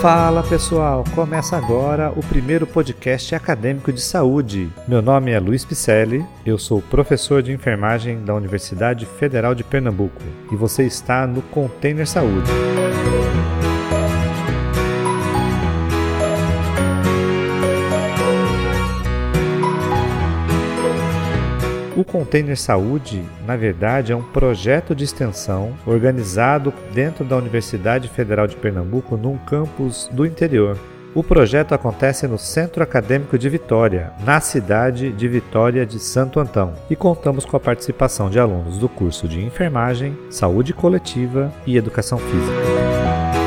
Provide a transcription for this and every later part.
Fala pessoal, começa agora o primeiro podcast acadêmico de saúde. Meu nome é Luiz Picelli, eu sou professor de enfermagem da Universidade Federal de Pernambuco e você está no Container Saúde. Container Saúde, na verdade, é um projeto de extensão organizado dentro da Universidade Federal de Pernambuco num campus do interior. O projeto acontece no Centro Acadêmico de Vitória, na cidade de Vitória de Santo Antão, e contamos com a participação de alunos do curso de Enfermagem, Saúde Coletiva e Educação Física.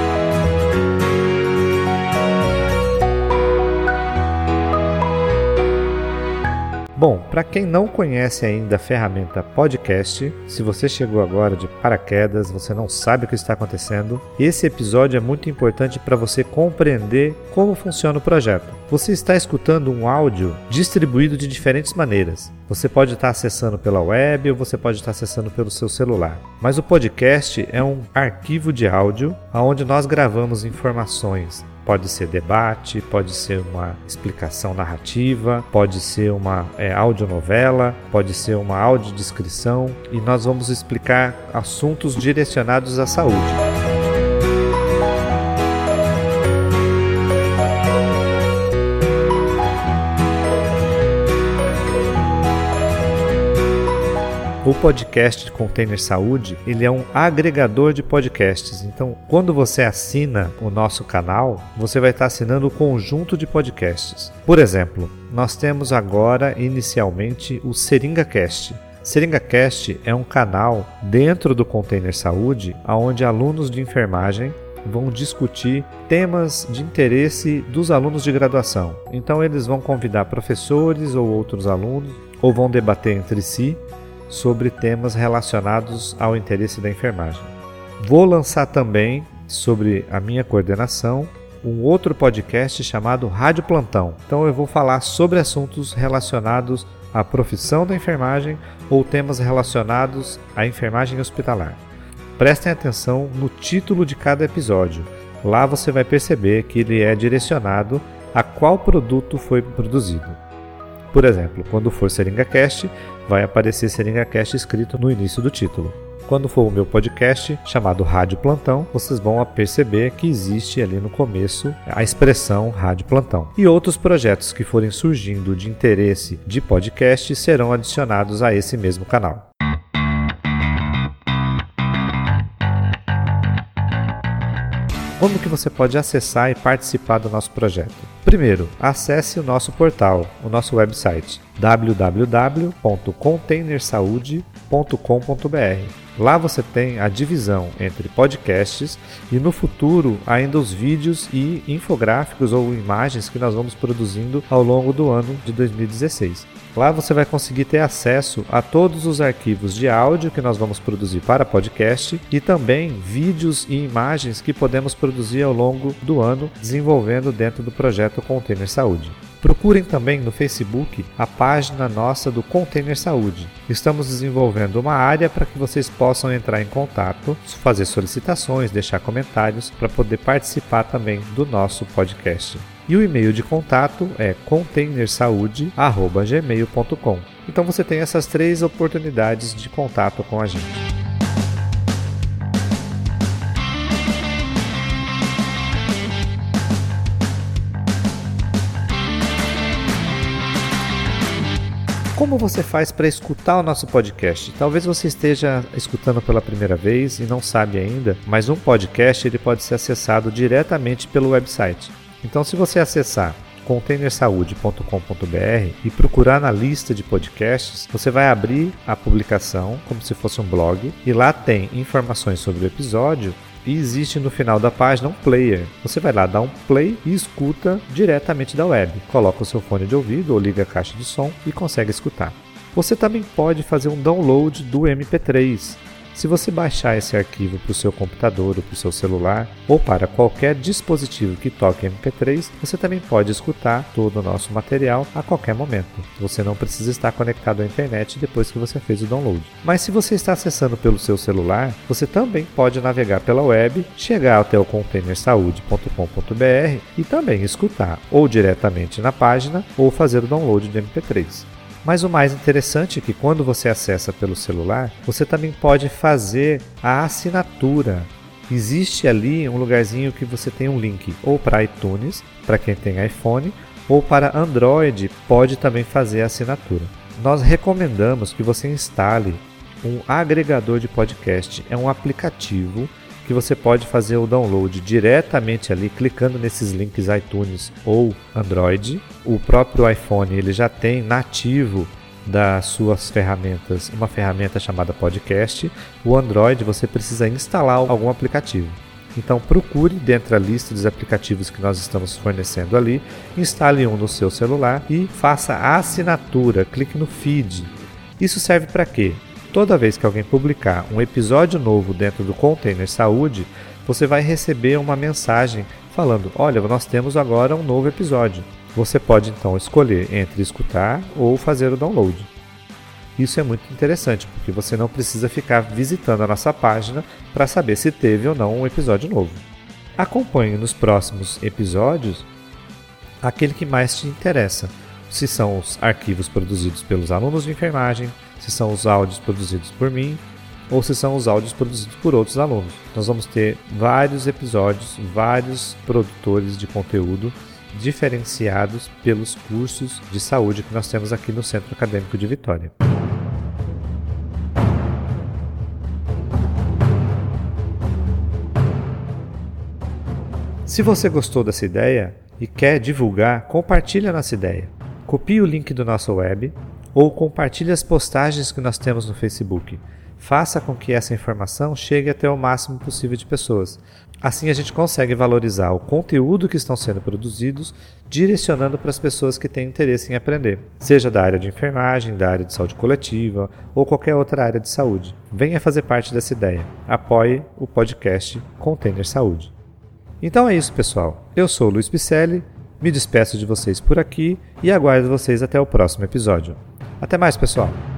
Bom, para quem não conhece ainda a ferramenta podcast, se você chegou agora de paraquedas, você não sabe o que está acontecendo, esse episódio é muito importante para você compreender como funciona o projeto. Você está escutando um áudio distribuído de diferentes maneiras. Você pode estar acessando pela web ou você pode estar acessando pelo seu celular. Mas o podcast é um arquivo de áudio onde nós gravamos informações Pode ser debate, pode ser uma explicação narrativa, pode ser uma é, audionovela, pode ser uma audiodescrição e nós vamos explicar assuntos direcionados à saúde. O podcast Container Saúde, ele é um agregador de podcasts. Então, quando você assina o nosso canal, você vai estar assinando o conjunto de podcasts. Por exemplo, nós temos agora inicialmente o Seringa Cast. Seringa Cast é um canal dentro do Container Saúde, onde alunos de enfermagem vão discutir temas de interesse dos alunos de graduação. Então eles vão convidar professores ou outros alunos ou vão debater entre si sobre temas relacionados ao interesse da enfermagem. Vou lançar também sobre a minha coordenação um outro podcast chamado Rádio Plantão. Então eu vou falar sobre assuntos relacionados à profissão da enfermagem ou temas relacionados à enfermagem hospitalar. Prestem atenção no título de cada episódio. Lá você vai perceber que ele é direcionado a qual produto foi produzido. Por exemplo, quando for SeringaCast, vai aparecer SeringaCast escrito no início do título. Quando for o meu podcast chamado Rádio Plantão, vocês vão perceber que existe ali no começo a expressão Rádio Plantão. E outros projetos que forem surgindo de interesse de podcast serão adicionados a esse mesmo canal. Como que você pode acessar e participar do nosso projeto? Primeiro, acesse o nosso portal, o nosso website www.containersaude.com.br. Lá você tem a divisão entre podcasts e no futuro ainda os vídeos e infográficos ou imagens que nós vamos produzindo ao longo do ano de 2016. Lá você vai conseguir ter acesso a todos os arquivos de áudio que nós vamos produzir para podcast e também vídeos e imagens que podemos produzir ao longo do ano desenvolvendo dentro do projeto Container Saúde. Procurem também no Facebook a página nossa do Container Saúde. Estamos desenvolvendo uma área para que vocês possam entrar em contato, fazer solicitações, deixar comentários para poder participar também do nosso podcast. E o e-mail de contato é containersaude@gmail.com. Então você tem essas três oportunidades de contato com a gente. Como você faz para escutar o nosso podcast? Talvez você esteja escutando pela primeira vez e não sabe ainda, mas um podcast ele pode ser acessado diretamente pelo website. Então, se você acessar containersaude.com.br e procurar na lista de podcasts, você vai abrir a publicação como se fosse um blog e lá tem informações sobre o episódio e existe no final da página um player. Você vai lá dar um play e escuta diretamente da web. Coloca o seu fone de ouvido ou liga a caixa de som e consegue escutar. Você também pode fazer um download do MP3 Se você baixar esse arquivo para o seu computador ou para o seu celular ou para qualquer dispositivo que toque MP3, você também pode escutar todo o nosso material a qualquer momento. Você não precisa estar conectado à internet depois que você fez o download. Mas se você está acessando pelo seu celular, você também pode navegar pela web, chegar até o containersaude.com.br e também escutar ou diretamente na página ou fazer o download de MP3. Mas o mais interessante é que quando você acessa pelo celular, você também pode fazer a assinatura. Existe ali um lugarzinho que você tem um link ou para iTunes, para quem tem iPhone, ou para Android, pode também fazer a assinatura. Nós recomendamos que você instale um agregador de podcast. É um aplicativo que você pode fazer o download diretamente ali, clicando nesses links iTunes ou Android. O próprio iPhone ele já tem nativo das suas ferramentas uma ferramenta chamada podcast. O Android você precisa instalar algum aplicativo. Então procure dentro da lista dos aplicativos que nós estamos fornecendo ali, instale um no seu celular e faça a assinatura, clique no feed. Isso serve para quê? Toda vez que alguém publicar um episódio novo dentro do Container Saúde, você vai receber uma mensagem falando: Olha, nós temos agora um novo episódio. Você pode então escolher entre escutar ou fazer o download. Isso é muito interessante porque você não precisa ficar visitando a nossa página para saber se teve ou não um episódio novo. Acompanhe nos próximos episódios aquele que mais te interessa, se são os arquivos produzidos pelos alunos de enfermagem, se são os áudios produzidos por mim ou se são os áudios produzidos por outros alunos. Nós vamos ter vários episódios, vários produtores de conteúdo diferenciados pelos cursos de saúde que nós temos aqui no Centro Acadêmico de Vitória. Se você gostou dessa ideia e quer divulgar, compartilhe a nossa ideia. Copie o link do nosso web ou compartilhe as postagens que nós temos no Facebook. Faça com que essa informação chegue até o máximo possível de pessoas. Assim a gente consegue valorizar o conteúdo que estão sendo produzidos, direcionando para as pessoas que têm interesse em aprender, seja da área de enfermagem, da área de saúde coletiva ou qualquer outra área de saúde. Venha fazer parte dessa ideia. Apoie o podcast Container Saúde. Então é isso, pessoal. Eu sou o Luiz Picelli, me despeço de vocês por aqui e aguardo vocês até o próximo episódio. Até mais, pessoal!